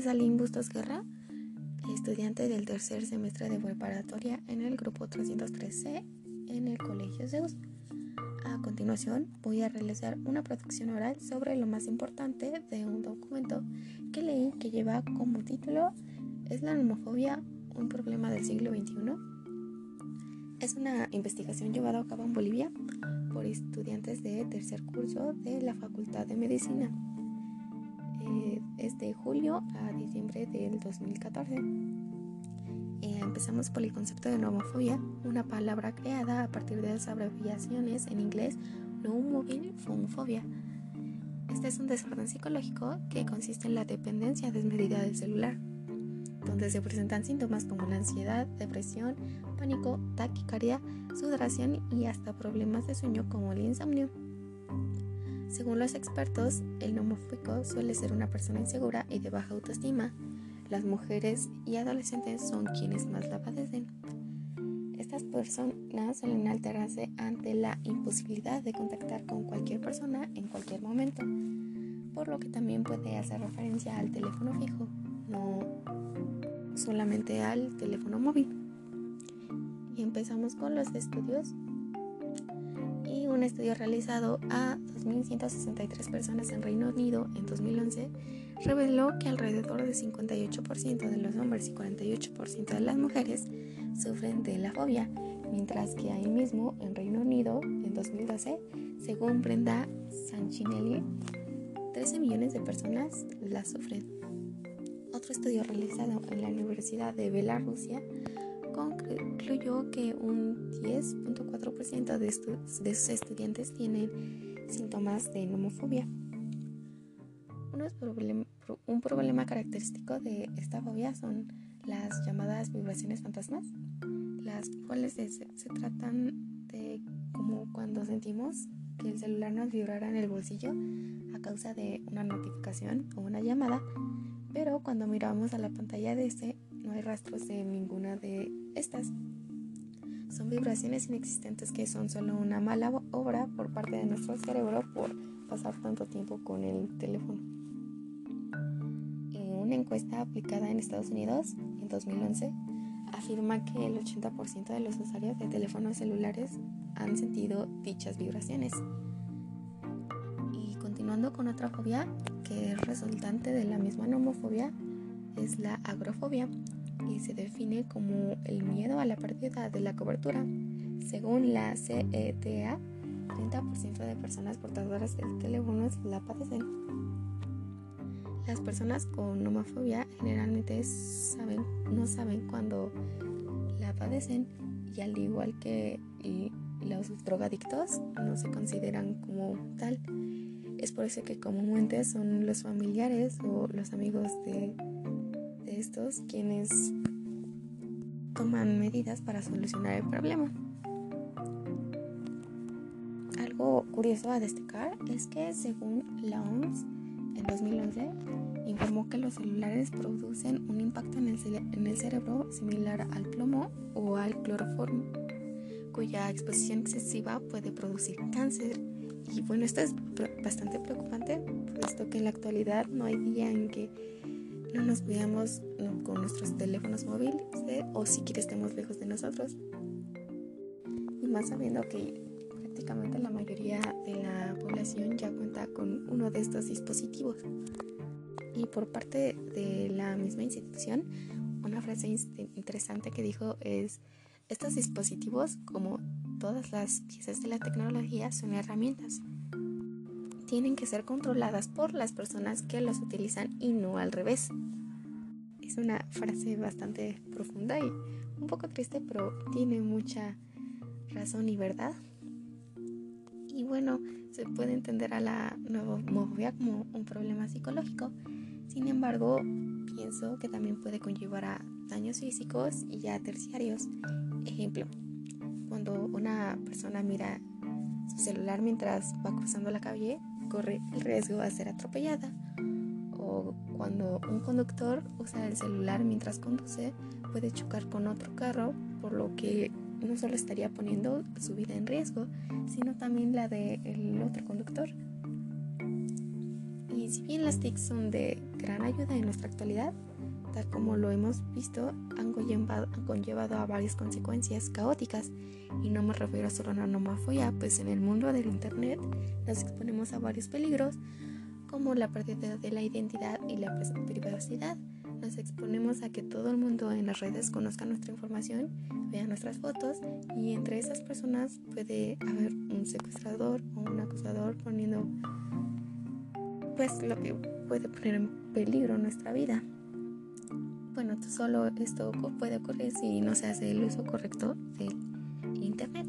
es Aline Bustos Guerra, estudiante del tercer semestre de preparatoria en el grupo 313 en el Colegio Zeus. A continuación voy a realizar una producción oral sobre lo más importante de un documento que leí que lleva como título ¿Es la homofobia un problema del siglo XXI? Es una investigación llevada a cabo en Bolivia por estudiantes de tercer curso de la Facultad de Medicina. Eh, es de julio a diciembre del 2014. Eh, empezamos por el concepto de nomofobia, una palabra creada a partir de las abreviaciones en inglés no-moving phobia. Este es un desorden psicológico que consiste en la dependencia desmedida del celular, donde se presentan síntomas como la ansiedad, depresión, pánico, taquicardia, sudoración y hasta problemas de sueño como el insomnio. Según los expertos, el nomofóbico suele ser una persona insegura y de baja autoestima. Las mujeres y adolescentes son quienes más la padecen. Estas personas suelen alterarse ante la imposibilidad de contactar con cualquier persona en cualquier momento, por lo que también puede hacer referencia al teléfono fijo, no solamente al teléfono móvil. Y empezamos con los estudios y un estudio realizado a 2.163 personas en Reino Unido en 2011 reveló que alrededor del 58% de los hombres y 48% de las mujeres sufren de la fobia, mientras que ahí mismo en Reino Unido en 2012, según Brenda Sanchinelli, 13 millones de personas la sufren. Otro estudio realizado en la Universidad de Bielorrusia concluyó que un 10.4% de, de sus estudiantes tienen síntomas de nomofobia. un problema característico de esta fobia son las llamadas vibraciones fantasmas, las cuales se, se tratan de como cuando sentimos que el celular nos vibrara en el bolsillo a causa de una notificación o una llamada, pero cuando miramos a la pantalla de este no hay rastros de ninguna de estas. Son vibraciones inexistentes que son solo una mala obra por parte de nuestro cerebro por pasar tanto tiempo con el teléfono. En una encuesta aplicada en Estados Unidos en 2011 afirma que el 80% de los usuarios de teléfonos celulares han sentido dichas vibraciones. Y continuando con otra fobia que es resultante de la misma nomofobia, es la agrofobia y se define como el miedo a la pérdida de la cobertura. Según la CETA, 30% de personas portadoras de teléfonos la padecen. Las personas con nomofobia generalmente saben, no saben cuándo la padecen y al igual que los drogadictos no se consideran como tal. Es por eso que comúnmente son los familiares o los amigos de estos quienes toman medidas para solucionar el problema. Algo curioso a destacar es que según la OMS en 2011 informó que los celulares producen un impacto en el, en el cerebro similar al plomo o al cloroformo, cuya exposición excesiva puede producir cáncer. Y bueno, esto es bastante preocupante, puesto que en la actualidad no hay día en que no nos cuidamos con nuestros teléfonos móviles eh, o si quieres estemos lejos de nosotros. Y más sabiendo que prácticamente la mayoría de la población ya cuenta con uno de estos dispositivos. Y por parte de la misma institución, una frase interesante que dijo es, estos dispositivos, como todas las piezas de la tecnología, son herramientas tienen que ser controladas por las personas que los utilizan y no al revés. Es una frase bastante profunda y un poco triste, pero tiene mucha razón y verdad. Y bueno, se puede entender a la nomofobia como un problema psicológico. Sin embargo, pienso que también puede conllevar a daños físicos y ya terciarios. Ejemplo, cuando una persona mira su celular mientras va cruzando la calle, corre el riesgo de ser atropellada. O cuando un conductor usa el celular mientras conduce, puede chocar con otro carro, por lo que no solo estaría poniendo su vida en riesgo, sino también la del otro conductor. Y si bien las TIC son de gran ayuda en nuestra actualidad, tal como lo hemos visto, han conllevado, han conllevado a varias consecuencias caóticas. Y no me refiero solo a la nomofobia, pues en el mundo del Internet nos exponemos a varios peligros, como la pérdida de la identidad y la privacidad. Nos exponemos a que todo el mundo en las redes conozca nuestra información, vea nuestras fotos y entre esas personas puede haber un secuestrador o un acusador poniendo pues lo que puede poner en peligro nuestra vida. Bueno, solo esto puede ocurrir si no se hace el uso correcto del internet.